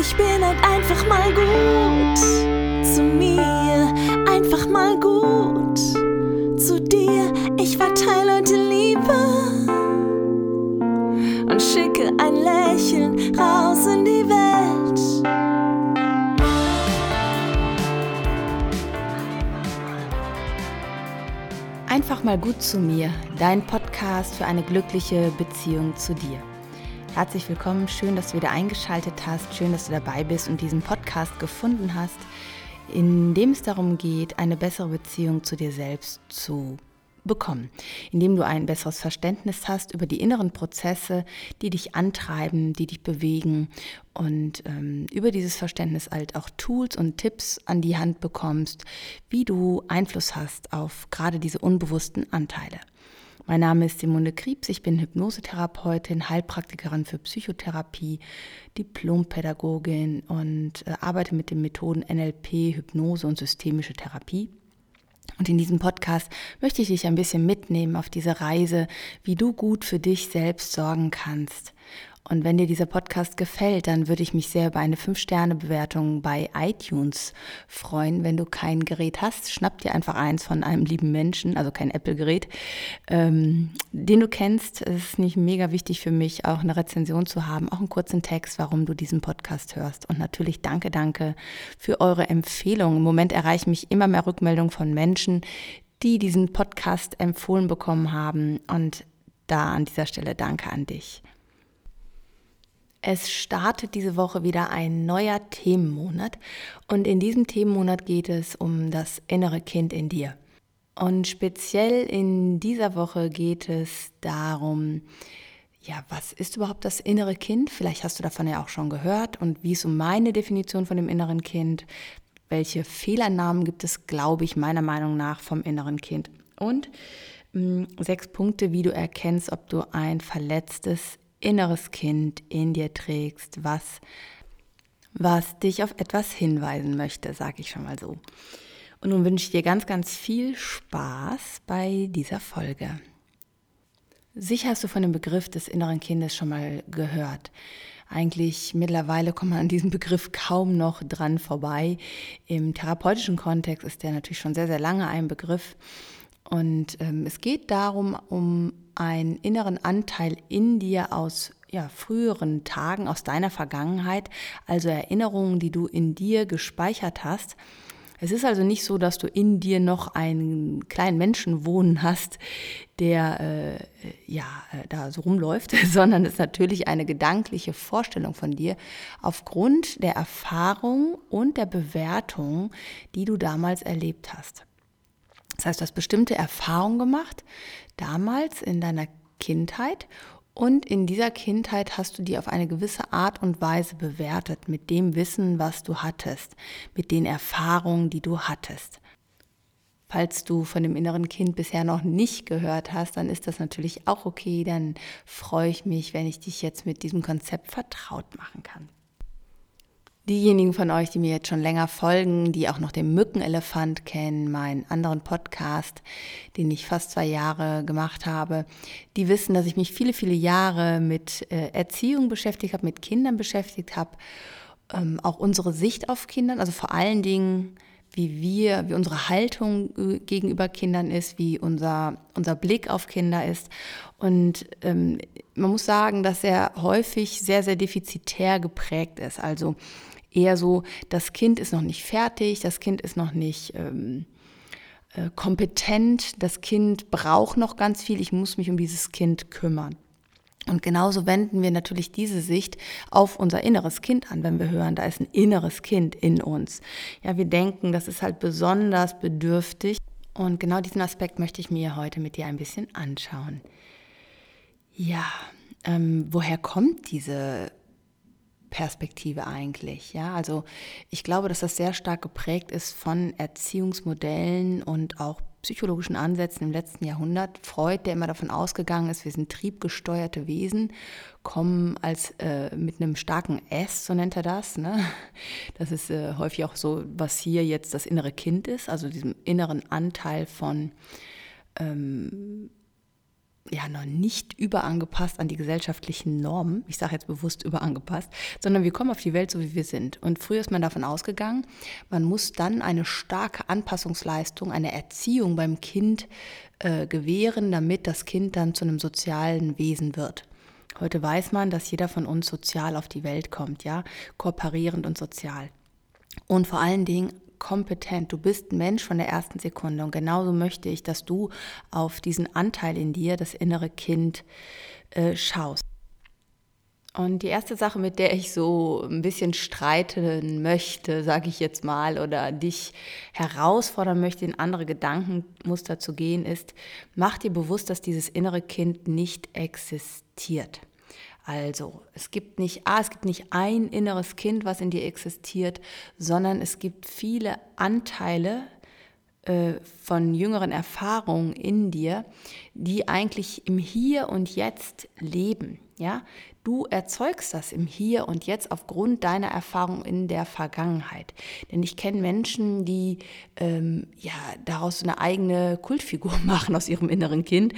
Ich bin halt einfach mal gut zu mir, einfach mal gut zu dir. Ich verteile heute Liebe und schicke ein Lächeln raus in die Welt. Einfach mal gut zu mir, dein Podcast für eine glückliche Beziehung zu dir. Herzlich willkommen, schön, dass du wieder eingeschaltet hast, schön, dass du dabei bist und diesen Podcast gefunden hast, in dem es darum geht, eine bessere Beziehung zu dir selbst zu bekommen, indem du ein besseres Verständnis hast über die inneren Prozesse, die dich antreiben, die dich bewegen und ähm, über dieses Verständnis halt auch Tools und Tipps an die Hand bekommst, wie du Einfluss hast auf gerade diese unbewussten Anteile. Mein Name ist Simone Kriebs, ich bin Hypnosetherapeutin, Heilpraktikerin für Psychotherapie, Diplompädagogin und äh, arbeite mit den Methoden NLP, Hypnose und systemische Therapie. Und in diesem Podcast möchte ich dich ein bisschen mitnehmen auf diese Reise, wie du gut für dich selbst sorgen kannst und wenn dir dieser Podcast gefällt, dann würde ich mich sehr über eine 5-Sterne-Bewertung bei iTunes freuen. Wenn du kein Gerät hast, schnapp dir einfach eins von einem lieben Menschen, also kein Apple-Gerät, ähm, den du kennst. Es ist nicht mega wichtig für mich, auch eine Rezension zu haben, auch einen kurzen Text, warum du diesen Podcast hörst. Und natürlich danke, danke für eure Empfehlungen. Im Moment erreichen mich immer mehr Rückmeldungen von Menschen, die diesen Podcast empfohlen bekommen haben. Und da an dieser Stelle danke an dich. Es startet diese Woche wieder ein neuer Themenmonat und in diesem Themenmonat geht es um das innere Kind in dir. Und speziell in dieser Woche geht es darum, ja, was ist überhaupt das innere Kind? Vielleicht hast du davon ja auch schon gehört und wie ist so meine Definition von dem inneren Kind? Welche Fehlernamen gibt es, glaube ich, meiner Meinung nach vom inneren Kind? Und mh, hm, sechs Punkte, wie du erkennst, ob du ein verletztes inneres Kind in dir trägst, was, was dich auf etwas hinweisen möchte, sage ich schon mal so. Und nun wünsche ich dir ganz, ganz viel Spaß bei dieser Folge. Sicher hast du von dem Begriff des inneren Kindes schon mal gehört. Eigentlich mittlerweile kommt man an diesem Begriff kaum noch dran vorbei. Im therapeutischen Kontext ist der natürlich schon sehr, sehr lange ein Begriff. Und ähm, es geht darum, um einen inneren Anteil in dir aus ja, früheren Tagen, aus deiner Vergangenheit, also Erinnerungen, die du in dir gespeichert hast. Es ist also nicht so, dass du in dir noch einen kleinen Menschen wohnen hast, der äh, ja äh, da so rumläuft, sondern es ist natürlich eine gedankliche Vorstellung von dir aufgrund der Erfahrung und der Bewertung, die du damals erlebt hast. Das heißt, du hast bestimmte Erfahrungen gemacht, damals in deiner Kindheit und in dieser Kindheit hast du die auf eine gewisse Art und Weise bewertet, mit dem Wissen, was du hattest, mit den Erfahrungen, die du hattest. Falls du von dem inneren Kind bisher noch nicht gehört hast, dann ist das natürlich auch okay. Dann freue ich mich, wenn ich dich jetzt mit diesem Konzept vertraut machen kann. Diejenigen von euch, die mir jetzt schon länger folgen, die auch noch den Mückenelefant kennen, meinen anderen Podcast, den ich fast zwei Jahre gemacht habe, die wissen, dass ich mich viele, viele Jahre mit äh, Erziehung beschäftigt habe, mit Kindern beschäftigt habe, ähm, auch unsere Sicht auf Kindern, also vor allen Dingen, wie wir, wie unsere Haltung äh, gegenüber Kindern ist, wie unser, unser Blick auf Kinder ist. Und ähm, man muss sagen, dass er häufig sehr, sehr defizitär geprägt ist. Also eher so, das Kind ist noch nicht fertig, das Kind ist noch nicht ähm, äh, kompetent, das Kind braucht noch ganz viel, ich muss mich um dieses Kind kümmern. Und genauso wenden wir natürlich diese Sicht auf unser inneres Kind an, wenn wir hören, da ist ein inneres Kind in uns. Ja, wir denken, das ist halt besonders bedürftig. Und genau diesen Aspekt möchte ich mir heute mit dir ein bisschen anschauen. Ja, ähm, woher kommt diese Perspektive eigentlich. Ja, also ich glaube, dass das sehr stark geprägt ist von Erziehungsmodellen und auch psychologischen Ansätzen im letzten Jahrhundert. Freud, der immer davon ausgegangen ist, wir sind triebgesteuerte Wesen, kommen als äh, mit einem starken S, so nennt er das. Ne? Das ist äh, häufig auch so, was hier jetzt das innere Kind ist, also diesem inneren Anteil von ähm, ja noch nicht überangepasst an die gesellschaftlichen Normen. Ich sage jetzt bewusst überangepasst, sondern wir kommen auf die Welt so, wie wir sind. Und früher ist man davon ausgegangen, man muss dann eine starke Anpassungsleistung, eine Erziehung beim Kind äh, gewähren, damit das Kind dann zu einem sozialen Wesen wird. Heute weiß man, dass jeder von uns sozial auf die Welt kommt, ja, kooperierend und sozial. Und vor allen Dingen kompetent. Du bist Mensch von der ersten Sekunde. Und genauso möchte ich, dass du auf diesen Anteil in dir, das innere Kind, äh, schaust. Und die erste Sache, mit der ich so ein bisschen streiten möchte, sage ich jetzt mal, oder dich herausfordern möchte, in andere Gedankenmuster zu gehen, ist, mach dir bewusst, dass dieses innere Kind nicht existiert. Also, es gibt nicht, ah, es gibt nicht ein inneres Kind, was in dir existiert, sondern es gibt viele Anteile äh, von jüngeren Erfahrungen in dir, die eigentlich im Hier und Jetzt leben. Ja, du erzeugst das im Hier und Jetzt aufgrund deiner Erfahrung in der Vergangenheit. Denn ich kenne Menschen, die ähm, ja daraus eine eigene Kultfigur machen aus ihrem inneren Kind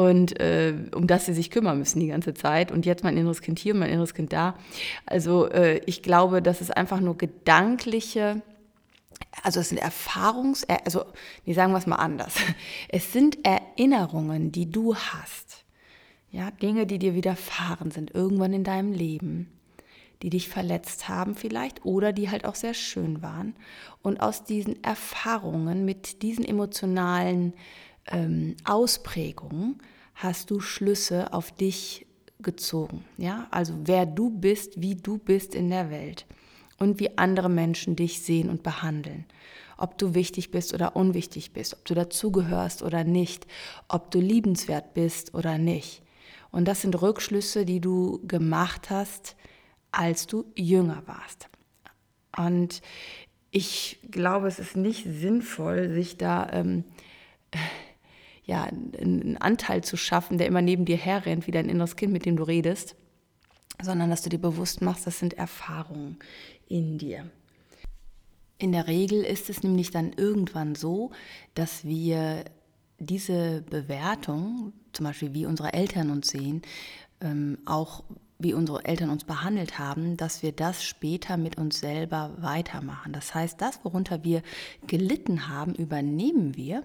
und äh, um das sie sich kümmern müssen die ganze Zeit. Und jetzt mein inneres Kind hier, mein inneres Kind da. Also äh, ich glaube, das ist einfach nur gedankliche, also es sind Erfahrungs, also nee, sagen wir es mal anders. Es sind Erinnerungen, die du hast. Ja, Dinge, die dir widerfahren sind, irgendwann in deinem Leben, die dich verletzt haben vielleicht oder die halt auch sehr schön waren. Und aus diesen Erfahrungen mit diesen emotionalen ähm, Ausprägungen hast du Schlüsse auf dich gezogen. Ja? Also wer du bist, wie du bist in der Welt und wie andere Menschen dich sehen und behandeln. Ob du wichtig bist oder unwichtig bist, ob du dazugehörst oder nicht, ob du liebenswert bist oder nicht. Und das sind Rückschlüsse, die du gemacht hast, als du jünger warst. Und ich glaube, es ist nicht sinnvoll, sich da ähm, ja, einen Anteil zu schaffen, der immer neben dir herrennt, wie dein inneres Kind, mit dem du redest, sondern dass du dir bewusst machst, das sind Erfahrungen in dir. In der Regel ist es nämlich dann irgendwann so, dass wir diese Bewertung, zum Beispiel wie unsere Eltern uns sehen, ähm, auch wie unsere Eltern uns behandelt haben, dass wir das später mit uns selber weitermachen. Das heißt, das, worunter wir gelitten haben, übernehmen wir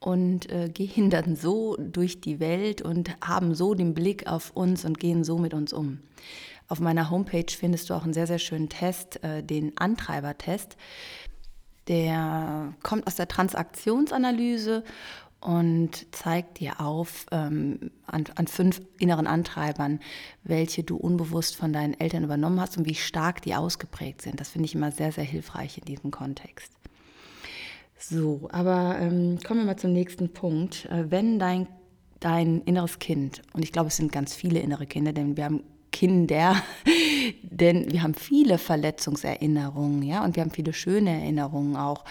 und äh, gehen dann so durch die Welt und haben so den Blick auf uns und gehen so mit uns um. Auf meiner Homepage findest du auch einen sehr, sehr schönen Test, äh, den Antreibertest. Der kommt aus der Transaktionsanalyse und zeigt dir auf ähm, an, an, fünf inneren Antreibern, welche du unbewusst von deinen Eltern übernommen hast und wie stark die ausgeprägt sind. Das finde ich immer sehr, sehr hilfreich in diesem Kontext. So, aber ähm, kommen wir mal zum nächsten Punkt. Äh, wenn dein, dein inneres Kind, und ich glaube, es sind ganz viele innere Kinder, denn wir haben Kinder, denn wir haben viele Verletzungserinnerungen, ja, und wir haben viele schöne Erinnerungen auch.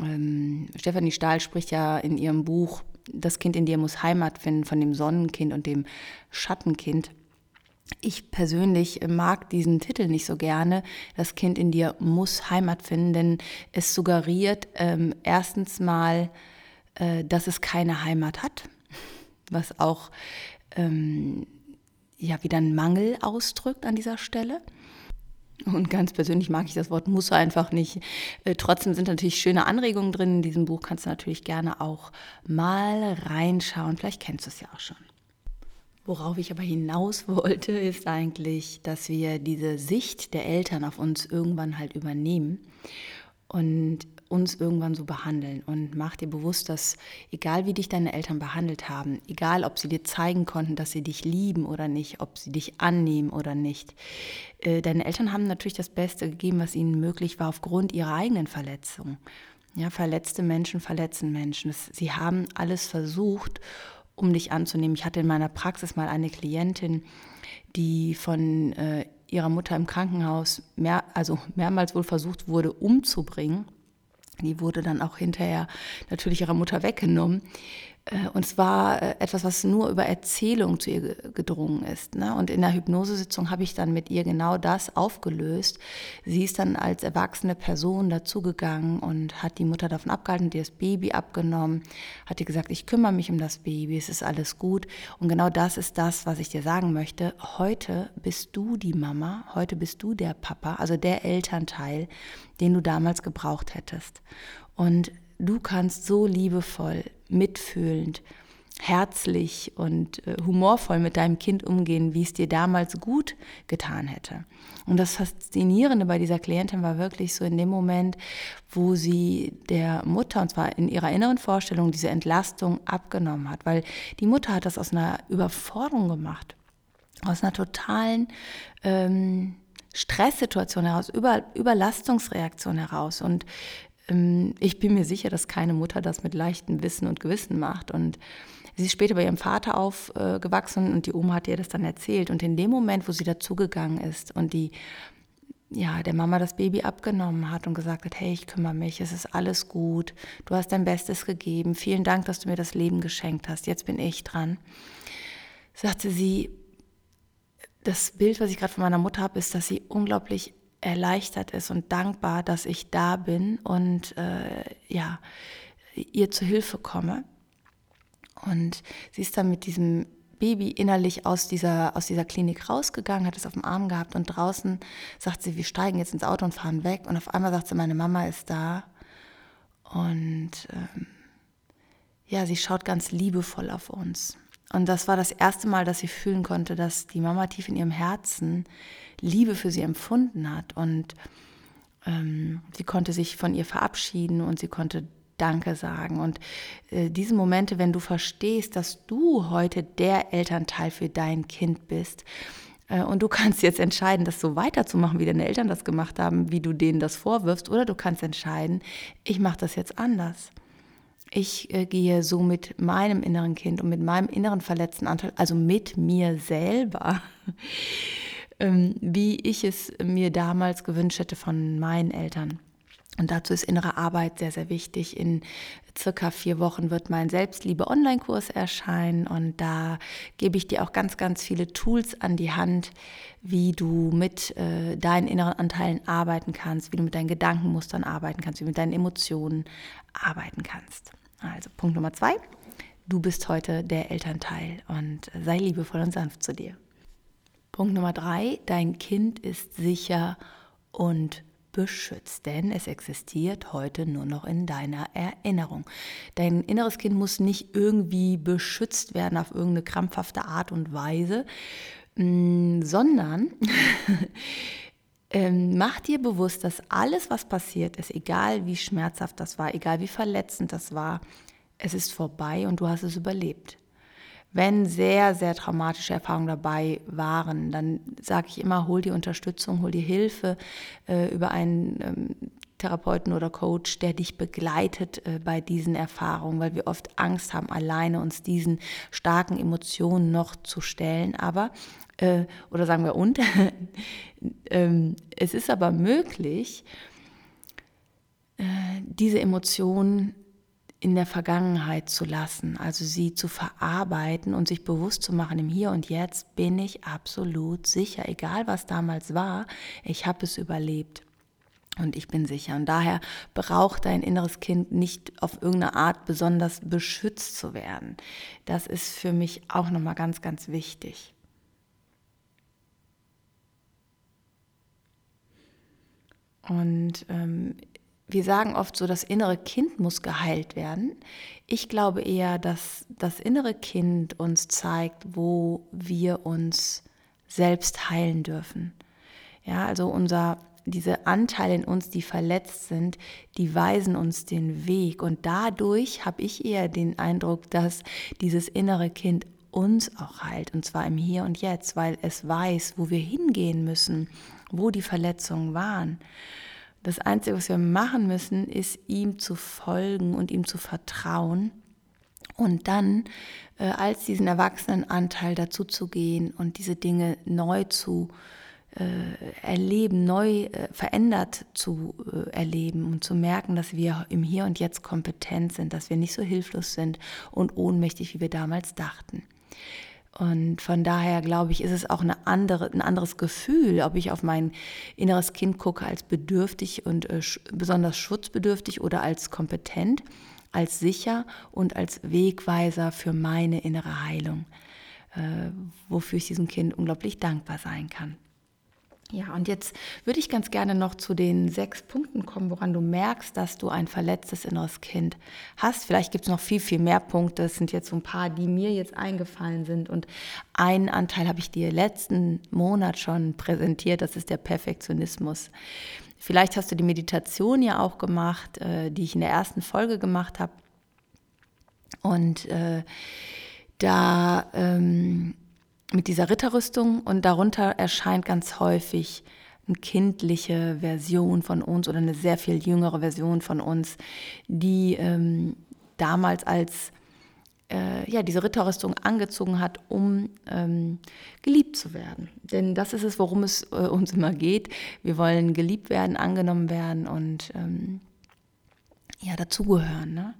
Ähm, Stefanie Stahl spricht ja in ihrem Buch Das Kind in dir muss Heimat finden von dem Sonnenkind und dem Schattenkind. Ich persönlich mag diesen Titel nicht so gerne. Das Kind in dir muss Heimat finden, denn es suggeriert ähm, erstens mal, äh, dass es keine Heimat hat, was auch ähm, ja wieder einen Mangel ausdrückt an dieser Stelle. Und ganz persönlich mag ich das Wort muss einfach nicht. Äh, trotzdem sind natürlich schöne Anregungen drin. In diesem Buch kannst du natürlich gerne auch mal reinschauen. Vielleicht kennst du es ja auch schon. Worauf ich aber hinaus wollte, ist eigentlich, dass wir diese Sicht der Eltern auf uns irgendwann halt übernehmen und uns irgendwann so behandeln. Und mach dir bewusst, dass egal wie dich deine Eltern behandelt haben, egal ob sie dir zeigen konnten, dass sie dich lieben oder nicht, ob sie dich annehmen oder nicht, äh, deine Eltern haben natürlich das Beste gegeben, was ihnen möglich war, aufgrund ihrer eigenen Verletzung. Ja, verletzte Menschen verletzen Menschen. Sie haben alles versucht, um dich anzunehmen. Ich hatte in meiner Praxis mal eine Klientin, die von äh, ihrer Mutter im Krankenhaus mehr, also mehrmals wohl versucht wurde umzubringen. Die wurde dann auch hinterher natürlich ihrer Mutter weggenommen. Äh, und zwar äh, etwas, was nur über Erzählung zu ihr gedrungen ist. Ne? Und in der Hypnosesitzung habe ich dann mit ihr genau das aufgelöst. Sie ist dann als erwachsene Person dazugegangen und hat die Mutter davon abgehalten, ihr das Baby abgenommen, hat ihr gesagt, ich kümmere mich um das Baby, es ist alles gut. Und genau das ist das, was ich dir sagen möchte. Heute bist du die Mama, heute bist du der Papa, also der Elternteil, den du damals gebraucht hättest. Und du kannst so liebevoll, mitfühlend, herzlich und äh, humorvoll mit deinem Kind umgehen, wie es dir damals gut getan hätte. Und das Faszinierende bei dieser Klientin war wirklich so in dem Moment, wo sie der Mutter, und zwar in ihrer inneren Vorstellung, diese Entlastung abgenommen hat, weil die Mutter hat das aus einer Überforderung gemacht, aus einer totalen ähm, Stresssituation heraus, Über, Überlastungsreaktion heraus. Und ich bin mir sicher, dass keine Mutter das mit leichtem Wissen und Gewissen macht. Und sie ist später bei ihrem Vater aufgewachsen und die Oma hat ihr das dann erzählt. Und in dem Moment, wo sie dazugegangen ist und die ja, der Mama das Baby abgenommen hat und gesagt hat, hey, ich kümmere mich, es ist alles gut, du hast dein Bestes gegeben, vielen Dank, dass du mir das Leben geschenkt hast, jetzt bin ich dran, sagte sie, das Bild, was ich gerade von meiner Mutter habe, ist, dass sie unglaublich erleichtert ist und dankbar, dass ich da bin und äh, ja, ihr zu Hilfe komme. Und sie ist dann mit diesem Baby innerlich aus dieser, aus dieser Klinik rausgegangen, hat es auf dem Arm gehabt und draußen sagt sie, wir steigen jetzt ins Auto und fahren weg. Und auf einmal sagt sie, meine Mama ist da. Und ähm, ja, sie schaut ganz liebevoll auf uns. Und das war das erste Mal, dass sie fühlen konnte, dass die Mama tief in ihrem Herzen Liebe für sie empfunden hat. Und ähm, sie konnte sich von ihr verabschieden und sie konnte Danke sagen. Und äh, diese Momente, wenn du verstehst, dass du heute der Elternteil für dein Kind bist, äh, und du kannst jetzt entscheiden, das so weiterzumachen, wie deine Eltern das gemacht haben, wie du denen das vorwirfst, oder du kannst entscheiden, ich mache das jetzt anders. Ich äh, gehe so mit meinem inneren Kind und mit meinem inneren verletzten Anteil, also mit mir selber, ähm, wie ich es mir damals gewünscht hätte von meinen Eltern. Und dazu ist innere Arbeit sehr, sehr wichtig. In circa vier Wochen wird mein Selbstliebe-Online-Kurs erscheinen und da gebe ich dir auch ganz, ganz viele Tools an die Hand, wie du mit äh, deinen inneren Anteilen arbeiten kannst, wie du mit deinen Gedankenmustern arbeiten kannst, wie du mit deinen Emotionen arbeiten kannst. Also Punkt Nummer zwei, du bist heute der Elternteil und sei liebevoll und sanft zu dir. Punkt Nummer drei, dein Kind ist sicher und beschützt, denn es existiert heute nur noch in deiner Erinnerung. Dein inneres Kind muss nicht irgendwie beschützt werden auf irgendeine krampfhafte Art und Weise, mm, sondern ähm, mach dir bewusst, dass alles, was passiert ist, egal wie schmerzhaft das war, egal wie verletzend das war, es ist vorbei und du hast es überlebt. Wenn sehr, sehr traumatische Erfahrungen dabei waren, dann sage ich immer, hol dir Unterstützung, hol dir Hilfe äh, über einen ähm, Therapeuten oder Coach, der dich begleitet äh, bei diesen Erfahrungen, weil wir oft Angst haben, alleine uns diesen starken Emotionen noch zu stellen. Aber, äh, oder sagen wir und, ähm, es ist aber möglich, äh, diese Emotionen in der Vergangenheit zu lassen, also sie zu verarbeiten und sich bewusst zu machen, im Hier und Jetzt bin ich absolut sicher, egal was damals war, ich habe es überlebt. Und ich bin sicher. Und daher braucht dein inneres Kind nicht auf irgendeine Art besonders beschützt zu werden. Das ist für mich auch nochmal ganz, ganz wichtig. Und ähm, wir sagen oft so, das innere Kind muss geheilt werden. Ich glaube eher, dass das innere Kind uns zeigt, wo wir uns selbst heilen dürfen. Ja, also unser, diese Anteile in uns, die verletzt sind, die weisen uns den Weg. Und dadurch habe ich eher den Eindruck, dass dieses innere Kind uns auch heilt. Und zwar im Hier und Jetzt, weil es weiß, wo wir hingehen müssen, wo die Verletzungen waren. Das Einzige, was wir machen müssen, ist ihm zu folgen und ihm zu vertrauen und dann äh, als diesen Erwachsenenanteil dazu zu gehen und diese Dinge neu zu äh, erleben, neu äh, verändert zu äh, erleben und zu merken, dass wir im Hier und Jetzt kompetent sind, dass wir nicht so hilflos sind und ohnmächtig, wie wir damals dachten. Und von daher glaube ich, ist es auch eine andere, ein anderes Gefühl, ob ich auf mein inneres Kind gucke als bedürftig und äh, besonders schutzbedürftig oder als kompetent, als sicher und als Wegweiser für meine innere Heilung, äh, wofür ich diesem Kind unglaublich dankbar sein kann. Ja, und jetzt würde ich ganz gerne noch zu den sechs Punkten kommen, woran du merkst, dass du ein verletztes inneres Kind hast. Vielleicht gibt es noch viel, viel mehr Punkte. Es sind jetzt so ein paar, die mir jetzt eingefallen sind. Und einen Anteil habe ich dir letzten Monat schon präsentiert. Das ist der Perfektionismus. Vielleicht hast du die Meditation ja auch gemacht, äh, die ich in der ersten Folge gemacht habe. Und äh, da... Ähm, mit dieser Ritterrüstung und darunter erscheint ganz häufig eine kindliche Version von uns oder eine sehr viel jüngere Version von uns, die ähm, damals als äh, ja, diese Ritterrüstung angezogen hat, um ähm, geliebt zu werden. Denn das ist es, worum es äh, uns immer geht. Wir wollen geliebt werden, angenommen werden und ähm, ja, dazugehören. Ne?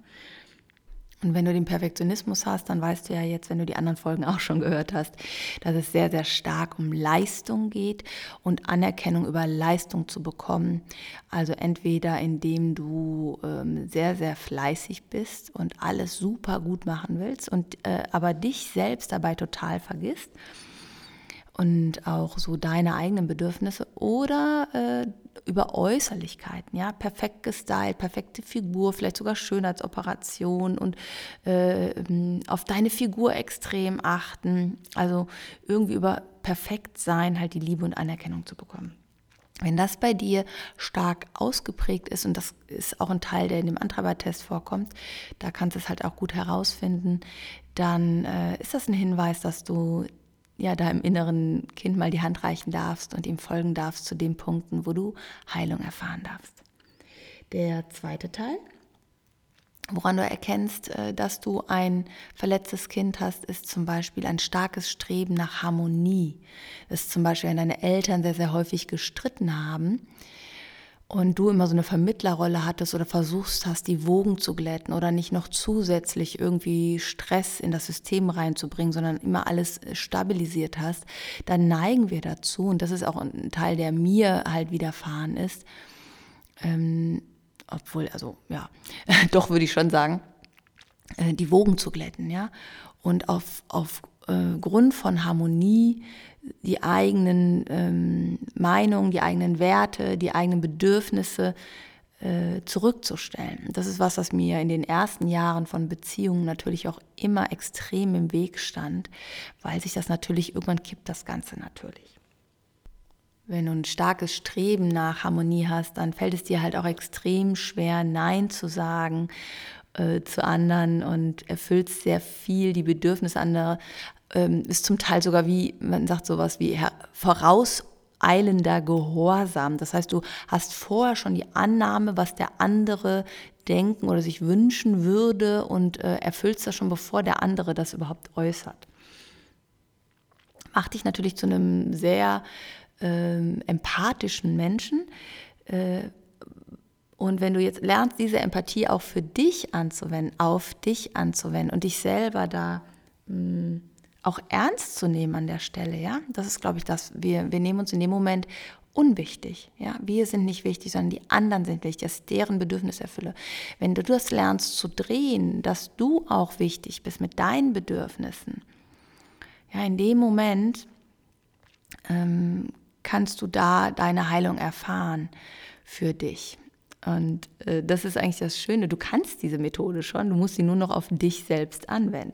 Und wenn du den Perfektionismus hast, dann weißt du ja jetzt, wenn du die anderen Folgen auch schon gehört hast, dass es sehr, sehr stark um Leistung geht und Anerkennung über Leistung zu bekommen. Also entweder indem du ähm, sehr, sehr fleißig bist und alles super gut machen willst und äh, aber dich selbst dabei total vergisst und auch so deine eigenen Bedürfnisse oder äh, über Äußerlichkeiten, ja, perfekt gestylt, perfekte Figur, vielleicht sogar Schönheitsoperation und äh, auf deine Figur extrem achten, also irgendwie über perfekt sein halt die Liebe und Anerkennung zu bekommen. Wenn das bei dir stark ausgeprägt ist, und das ist auch ein Teil, der in dem Antreibertest vorkommt, da kannst du es halt auch gut herausfinden, dann äh, ist das ein Hinweis, dass du ja deinem inneren Kind mal die Hand reichen darfst und ihm folgen darfst zu den Punkten, wo du Heilung erfahren darfst. Der zweite Teil, woran du erkennst, äh, dass du ein verletztes Kind hast, ist zum Beispiel ein starkes Streben nach Harmonie. Das ist zum Beispiel, wenn deine Eltern sehr, sehr häufig gestritten haben und du immer so eine Vermittlerrolle hattest oder versuchst hast, die Wogen zu glätten oder nicht noch zusätzlich irgendwie Stress in das System reinzubringen, sondern immer alles stabilisiert hast, dann neigen wir dazu, und das ist auch ein Teil, der mir halt widerfahren ist, ähm, obwohl, also ja, doch würde ich schon sagen, äh, die Wogen zu glätten, ja, und auf, auf äh, Grund von Harmonie die eigenen ähm, Meinungen, die eigenen Werte, die eigenen Bedürfnisse äh, zurückzustellen. Das ist was, was mir in den ersten Jahren von Beziehungen natürlich auch immer extrem im Weg stand, weil sich das natürlich irgendwann kippt, das Ganze natürlich. Wenn du ein starkes Streben nach Harmonie hast, dann fällt es dir halt auch extrem schwer, Nein zu sagen äh, zu anderen und erfüllst sehr viel die Bedürfnisse anderer, ähm, ist zum Teil sogar wie, man sagt sowas wie vorauseilender Gehorsam. Das heißt, du hast vorher schon die Annahme, was der andere denken oder sich wünschen würde und äh, erfüllst das schon, bevor der andere das überhaupt äußert. Macht dich natürlich zu einem sehr äh, empathischen Menschen. Äh, und wenn du jetzt lernst, diese Empathie auch für dich anzuwenden, auf dich anzuwenden und dich selber da mh, hm, auch ernst zu nehmen an der Stelle, ja, das ist, glaube ich, das, wir, wir nehmen uns in dem Moment unwichtig, ja, wir sind nicht wichtig, sondern die anderen sind wichtig, dass ich deren Bedürfnisse erfülle. Wenn du das lernst zu drehen, dass du auch wichtig bist mit deinen Bedürfnissen, ja, in dem Moment ähm, kannst du da deine Heilung erfahren für dich. Und äh, das ist eigentlich das Schöne. Du kannst diese Methode schon, du musst sie nur noch auf dich selbst anwenden.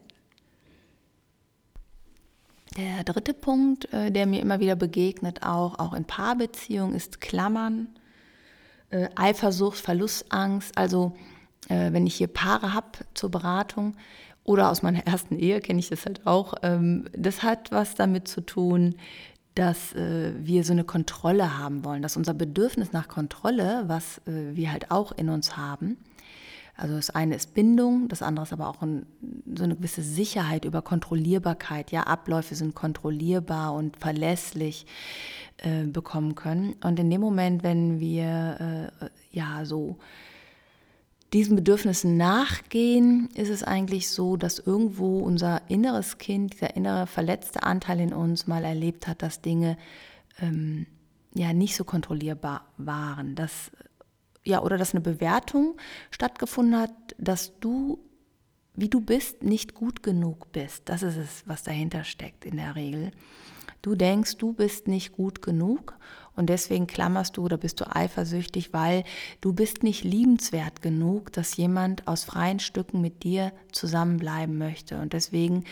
Der dritte Punkt, äh, der mir immer wieder begegnet, auch, auch in Paarbeziehungen, ist Klammern, äh, Eifersucht, Verlustangst. Also äh, wenn ich hier Paare habe zur Beratung oder aus meiner ersten Ehe kenne ich das halt auch, ähm, das hat was damit zu tun, dass wir so eine Kontrolle haben wollen, dass unser Bedürfnis nach Kontrolle, was wir halt auch in uns haben, also das eine ist Bindung, das andere ist aber auch ein, so eine gewisse Sicherheit über Kontrollierbarkeit. Ja, Abläufe sind kontrollierbar und verlässlich. äh, bekommen können. Und in dem Moment, wenn wir äh, ja so diesen Bedürfnissen nachgehen, ist es eigentlich so, dass irgendwo unser inneres Kind, dieser innere verletzte Anteil in uns mal erlebt hat, dass Dinge ähm, ja nicht so kontrollierbar waren, dass ja oder dass eine Bewertung stattgefunden hat, dass du wie du bist nicht gut genug bist. Das ist es, was dahinter steckt in der Regel. Du denkst, du bist nicht gut genug und deswegen klammerst du oder bist du eifersüchtig, weil du bist nicht liebenswert genug, dass jemand aus freien Stücken mit dir zusammenbleiben möchte. Und deswegen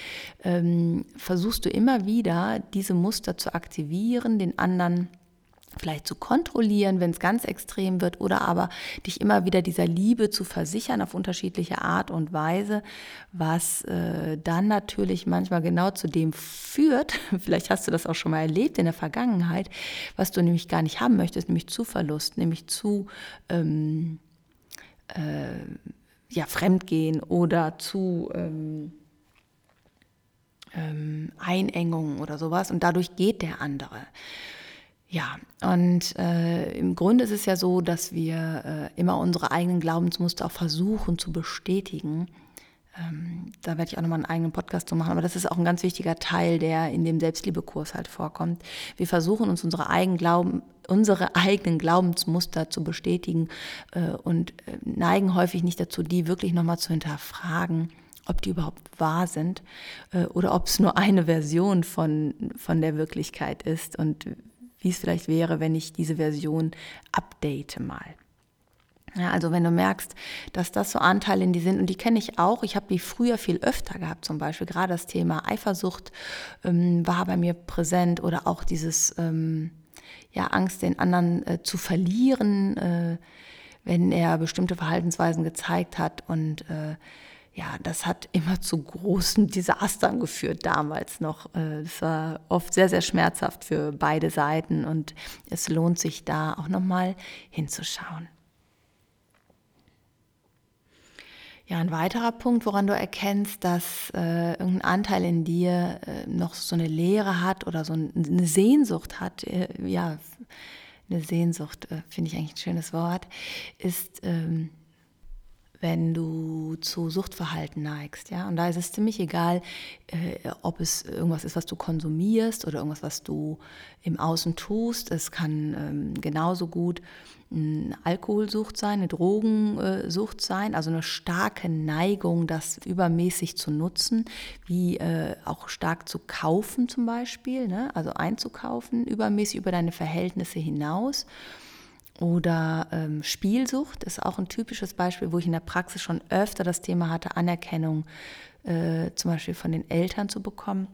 ähm, versuchst du immer wieder, diese Muster zu aktivieren, den anderen vielleicht zu kontrollieren, wenn es ganz extrem wird, oder aber dich immer wieder dieser Liebe zu versichern auf unterschiedliche Art und Weise, was äh, dann natürlich manchmal genau zu dem führt, vielleicht hast du das auch schon mal erlebt in der Vergangenheit, was du nämlich gar nicht haben möchtest, nämlich zu Verlust, nämlich zu ähm, äh, ja, Fremdgehen oder zu ähm, ähm, Einengung oder sowas und dadurch geht der andere. Ja, und äh, im Grunde ist es ja so, dass wir äh, immer unsere eigenen Glaubensmuster auch versuchen zu bestätigen. Ähm, da werde ich auch nochmal einen eigenen Podcast zu machen, aber das ist auch ein ganz wichtiger Teil, der in dem Selbstliebekurs halt vorkommt. Wir versuchen uns unsere eigenen, Glauben, unsere eigenen Glaubensmuster zu bestätigen äh, und äh, neigen häufig nicht dazu, die wirklich nochmal zu hinterfragen ob die überhaupt wahr sind äh, oder ob es nur eine Version von, von der Wirklichkeit ist und wie es vielleicht wäre, wenn ich diese Version update mal. Ja, also wenn du merkst, dass das so Anteile in die sind, und die kenne ich auch, ich habe die früher viel öfter gehabt, zum Beispiel gerade das Thema Eifersucht ähm, war bei mir präsent oder auch dieses ähm, ja, Angst, den anderen äh, zu verlieren, äh, wenn er bestimmte Verhaltensweisen gezeigt hat und äh, ja, das hat immer zu großen Desastern geführt damals noch. Es äh, war oft sehr, sehr schmerzhaft für beide Seiten und es lohnt sich da auch nochmal hinzuschauen. Ja, ein weiterer Punkt, woran du erkennst, dass äh, irgendein Anteil in dir äh, noch so eine Leere hat oder so eine Sehnsucht hat, äh, ja, eine Sehnsucht, äh, finde ich eigentlich ein schönes Wort, ist ähm, wenn du zu Suchtverhalten neigst. Ja? Und da ist es ziemlich egal, äh, ob es irgendwas ist, was du konsumierst oder irgendwas, was du im Außen tust. Es kann ähm, genauso gut eine Alkoholsucht sein, eine Drogensucht sein, also eine starke Neigung, das übermäßig zu nutzen, wie äh, auch stark zu kaufen zum Beispiel, ne? also einzukaufen, übermäßig über deine Verhältnisse hinaus. Oder ähm, Spielsucht ist auch ein typisches Beispiel, wo ich in der Praxis schon öfter das Thema hatte, Anerkennung äh, zum Beispiel von den Eltern zu bekommen.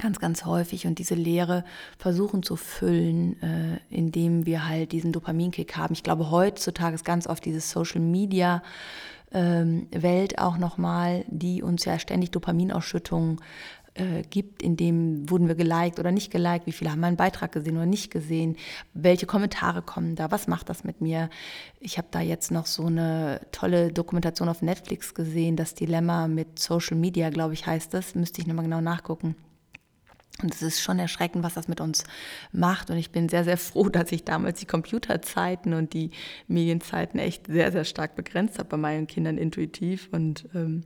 Ganz, ganz häufig und diese Leere versuchen zu füllen, äh, indem wir halt diesen Dopaminkick haben. Ich glaube, heutzutage ist ganz oft diese Social Media ähm, Welt auch nochmal, die uns ja ständig Dopaminausschüttungen äh, gibt, in dem wurden wir geliked oder nicht geliked, wie viele haben meinen Beitrag gesehen oder nicht gesehen, welche Kommentare kommen da, was macht das mit mir. Ich habe da jetzt noch so eine tolle Dokumentation auf Netflix gesehen, das Dilemma mit Social Media, glaube ich, heißt das, müsste ich nochmal genau nachgucken. Und es ist schon erschreckend, was das mit uns macht. Und ich bin sehr, sehr froh, dass ich damals die Computerzeiten und die Medienzeiten echt sehr, sehr stark begrenzt habe bei meinen Kindern intuitiv. Und ähm,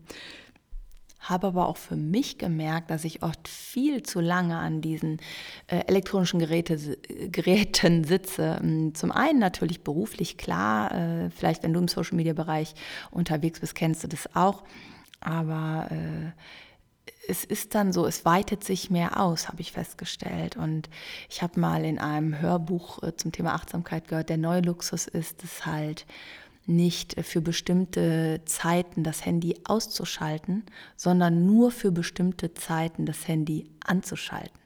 habe aber auch für mich gemerkt, dass ich oft viel zu lange an diesen äh, elektronischen Geräte, Geräten sitze. Ähm, zum einen natürlich beruflich, klar, äh, vielleicht wenn du im Social-Media-Bereich unterwegs bist, kennst du das auch, aber äh, es ist dann so, es weitet sich mehr aus, habe ich festgestellt. Und ich habe mal in einem Hörbuch äh, zum Thema Achtsamkeit gehört, der neue Luxus ist es halt, nicht für bestimmte Zeiten das Handy auszuschalten, sondern nur für bestimmte Zeiten das Handy anzuschalten.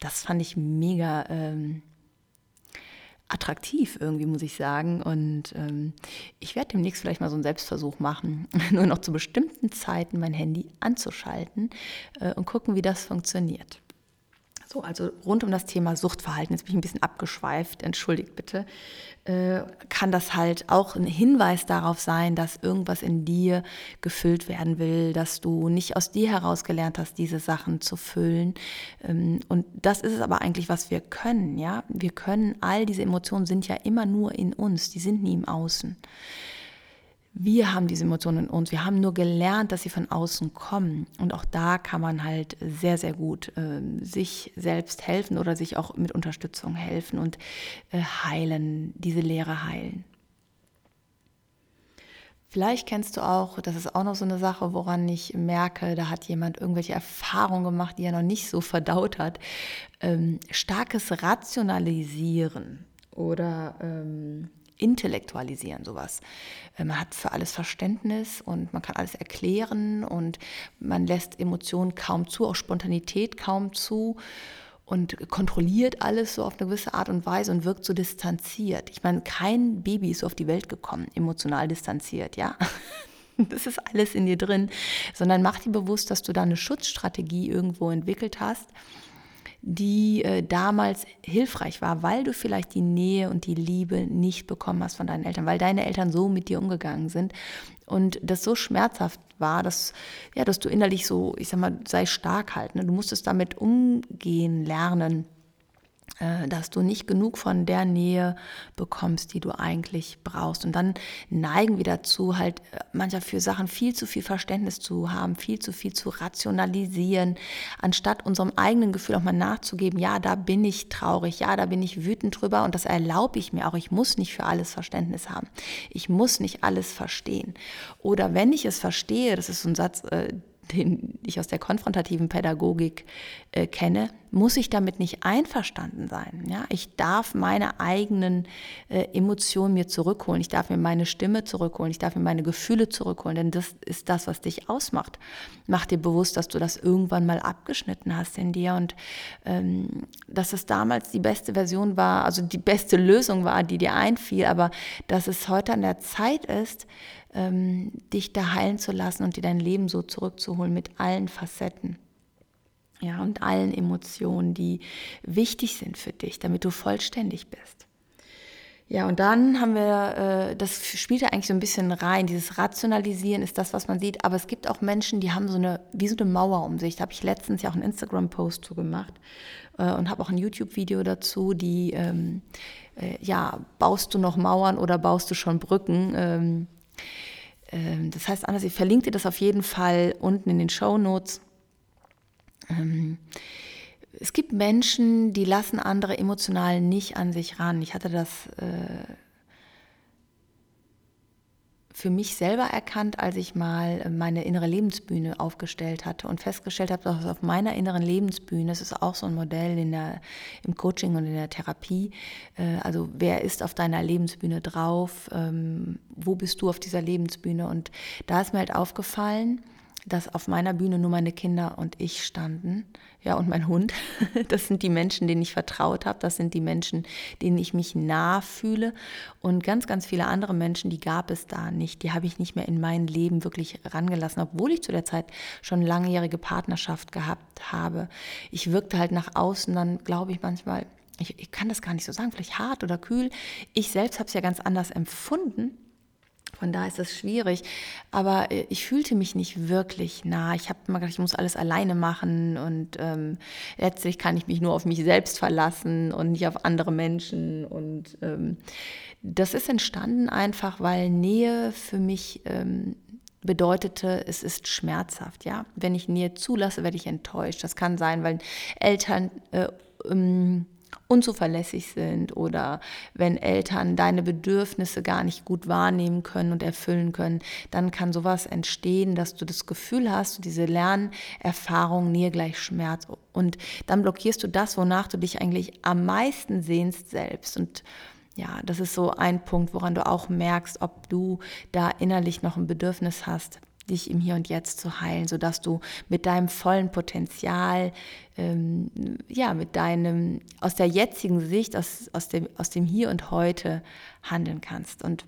Das fand ich mega ähm, attraktiv irgendwie, muss ich sagen. Und ähm, ich werde demnächst vielleicht mal so einen Selbstversuch machen, nur noch zu bestimmten Zeiten mein Handy anzuschalten äh, und gucken, wie das funktioniert. So, also rund um das Thema Suchtverhalten, jetzt bin ich ein bisschen abgeschweift, entschuldigt bitte, äh, kann das halt auch ein Hinweis darauf sein, dass irgendwas in dir gefüllt werden will, dass du nicht aus dir heraus gelernt hast, diese Sachen zu füllen. Ähm, und das ist es aber eigentlich, was wir können, ja. Wir können, all diese Emotionen sind ja immer nur in uns, die sind nie im Außen. Wir haben diese Emotionen in uns. Wir haben nur gelernt, dass sie von außen kommen. Und auch da kann man halt sehr, sehr gut äh, sich selbst helfen oder sich auch mit Unterstützung helfen und äh, heilen, diese Lehre heilen. Vielleicht kennst du auch, das ist auch noch so eine Sache, woran ich merke, da hat jemand irgendwelche Erfahrungen gemacht, die er noch nicht so verdaut hat. Ähm, starkes Rationalisieren oder ähm, intellektualisieren, sowas. Äh, man hat für alles Verständnis und man kann alles erklären und man lässt Emotionen kaum zu, auch Spontanität kaum zu und kontrolliert alles so auf eine gewisse Art und Weise und wirkt so distanziert. Ich meine, kein Baby ist so auf die Welt gekommen, emotional distanziert, ja. Das ist alles in dir drin, sondern mach dir bewusst, dass du da eine Schutzstrategie irgendwo entwickelt hast die äh, damals hilfreich war, weil du vielleicht die Nähe und die Liebe nicht bekommen hast von deinen Eltern, weil deine Eltern so mit dir umgegangen sind und das so schmerzhaft war, dass, ja, dass du innerlich so, ich sag mal, sei stark halt. Ne? Du musstest damit umgehen lernen dass du nicht genug von der Nähe bekommst, die du eigentlich brauchst. Und dann neigen wir dazu, halt äh, manchmal für Sachen viel zu viel Verständnis zu haben, viel zu viel zu rationalisieren, anstatt unserem eigenen Gefühl auch mal nachzugeben, ja, da bin ich traurig, ja, da bin ich wütend drüber und das erlaube ich mir auch. Ich muss nicht für alles Verständnis haben. Ich muss nicht alles verstehen. Oder wenn ich es verstehe, das ist so ein Satz, äh, den ich aus der konfrontativen Pädagogik äh, kenne, muss ich damit nicht einverstanden sein. Ja? Ich darf meine eigenen äh, Emotionen mir zurückholen. Ich darf mir meine Stimme zurückholen. Ich darf mir meine Gefühle zurückholen, denn das ist das, was dich ausmacht. Mach dir bewusst, dass du das irgendwann mal abgeschnitten hast in dir und ähm, dass es damals die beste Version war, also die beste Lösung war, die dir einfiel, aber dass es heute an der Zeit ist, ähm, dich da heilen zu lassen und dir dein Leben so zurückzuholen mit allen Facetten. Ja, und allen Emotionen, die wichtig sind für dich, damit du vollständig bist. Ja, und dann haben wir, äh, das spielt ja eigentlich so ein bisschen rein, dieses Rationalisieren ist das, was man sieht, aber es gibt auch Menschen, die haben so eine, wie so eine Mauer um sich. Da habe ich letztens ja auch einen Instagram-Post zu gemacht äh, und habe auch ein YouTube-Video dazu, die, ähm, äh, ja, baust du noch Mauern oder baust du schon Brücken? Ähm, ähm, das heißt anders, ich verlinke dir das auf jeden Fall unten in den Show Notes. Ähm, es gibt Menschen, die lassen andere emotional nicht an sich ran. Ich hatte das äh, für mich selber erkannt, als ich mal äh, meine innere Lebensbühne aufgestellt hatte und festgestellt habe, dass auf meiner inneren Lebensbühne, das ist auch so ein Modell in der, im Coaching und in der Therapie, äh, also wer ist auf deiner Lebensbühne drauf, ähm, wo bist du auf dieser Lebensbühne? Und da ist mir halt aufgefallen, dass auf meiner Bühne nur meine Kinder und ich standen, ja, und mein Hund. Das sind die Menschen, denen ich vertraut habe, das sind die Menschen, denen ich mich nah fühle und ganz, ganz viele andere Menschen, die gab es da nicht, die habe ich nicht mehr in mein Leben wirklich rangelassen, obwohl ich zu der Zeit schon langjährige Partnerschaft gehabt habe. Ich wirkte halt nach außen dann, glaube ich, manchmal, ich, ich kann das gar nicht so sagen, vielleicht hart oder kühl. Ich selbst habe es ja ganz anders empfunden von da ist es schwierig. Aber äh, ich fühlte mich nicht wirklich nah. Ich habe immer gedacht, ich muss alles alleine machen und ähm, letztlich kann ich mich nur auf mich selbst verlassen und nicht auf andere Menschen. Und ähm, das ist entstanden einfach, weil Nähe für mich ähm, bedeutete, es ist schmerzhaft. Ja, wenn ich Nähe zulasse, werde ich enttäuscht. Das kann sein, weil Eltern äh, ähm, unzuverlässig sind oder wenn Eltern deine Bedürfnisse gar nicht gut wahrnehmen können und erfüllen können, dann kann sowas entstehen, dass du das Gefühl hast, diese Lernerfahrung Nähe gleich Schmerz und dann blockierst du das, wonach du dich eigentlich am meisten sehnst selbst. Und ja, das ist so ein Punkt, woran du auch merkst, ob du da innerlich noch ein Bedürfnis hast, dich im Hier und Jetzt zu heilen, sodass du mit deinem vollen Potenzial, ähm, ja, mit deinem, aus der jetzigen Sicht, aus, aus, dem, aus dem Hier und Heute handeln kannst. Und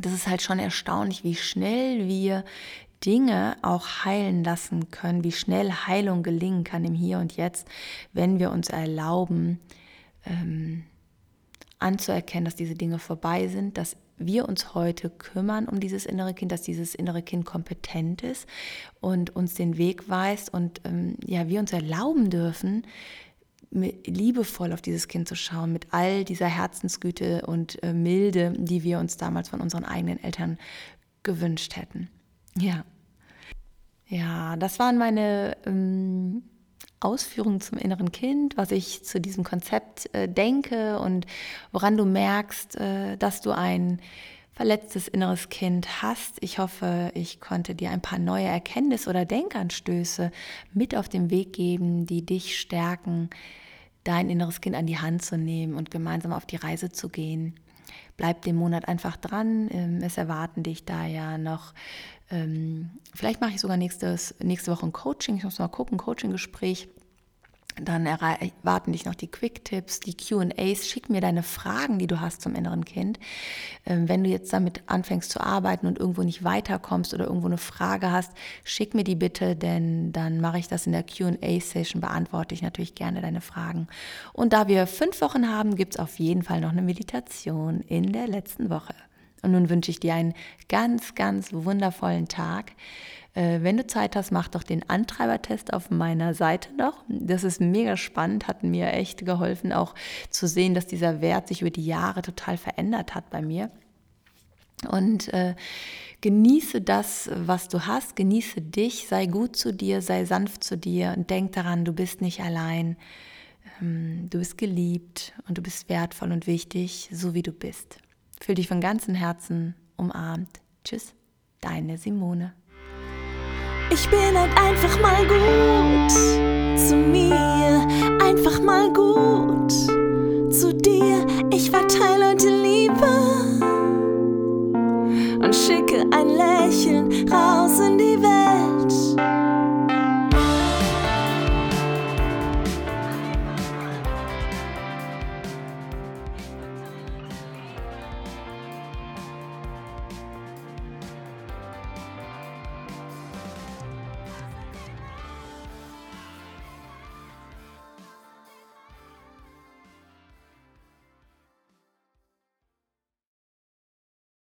das ist halt schon erstaunlich, wie schnell wir Dinge auch heilen lassen können, wie schnell Heilung gelingen kann im Hier und Jetzt, wenn wir uns erlauben, ähm, anzuerkennen, dass diese Dinge vorbei sind, dass wir uns heute kümmern um dieses innere Kind, dass dieses innere Kind kompetent ist und uns den Weg weist und ähm, ja, wir uns erlauben dürfen, liebevoll auf dieses Kind zu schauen, mit all dieser Herzensgüte und äh, Milde, die wir uns damals von unseren eigenen Eltern gewünscht hätten. Ja. Ja, das waren meine ähm, Ausführungen zum inneren Kind, was ich zu diesem Konzept äh, denke und woran du merkst, äh, dass du ein verletztes inneres Kind hast. Ich hoffe, ich konnte dir ein paar neue Erkenntnisse oder Denkanstöße mit auf den Weg geben, die dich stärken, dein inneres Kind an die Hand zu nehmen und gemeinsam auf die Reise zu gehen. Bleib den Monat einfach dran. Ähm, es erwarten dich da ja noch ähm, vielleicht mache ich sogar nächstes, nächste Woche ein Coaching. Ich muss mal gucken, Coaching-Gespräch. Dann erwarten dich noch die Quick-Tipps, die QAs. Schick mir deine Fragen, die du hast zum inneren Kind. Ähm, wenn du jetzt damit anfängst zu arbeiten und irgendwo nicht weiterkommst oder irgendwo eine Frage hast, schick mir die bitte, denn dann mache ich das in der QA-Session, beantworte ich natürlich gerne deine Fragen. Und da wir fünf Wochen haben, gibt es auf jeden Fall noch eine Meditation in der letzten Woche. Und nun wünsche ich dir einen ganz, ganz wundervollen Tag. Äh, wenn du Zeit hast, mach doch den Antreibertest auf meiner Seite noch. Das ist mega spannend, hat mir echt geholfen, auch zu sehen, dass dieser Wert sich über die Jahre total verändert hat bei mir. Und äh, genieße das, was du hast, genieße dich, sei gut zu dir, sei sanft zu dir und denk daran, du bist nicht allein. Ähm, du bist geliebt und du bist wertvoll und wichtig, so wie du bist. Fühl dich von ganzem Herzen umarmt. Tschüss, deine Simone. Ich bin halt einfach mal gut zu mir, einfach mal gut zu dir. Ich verteile heute Liebe und schicke ein Lächeln raus in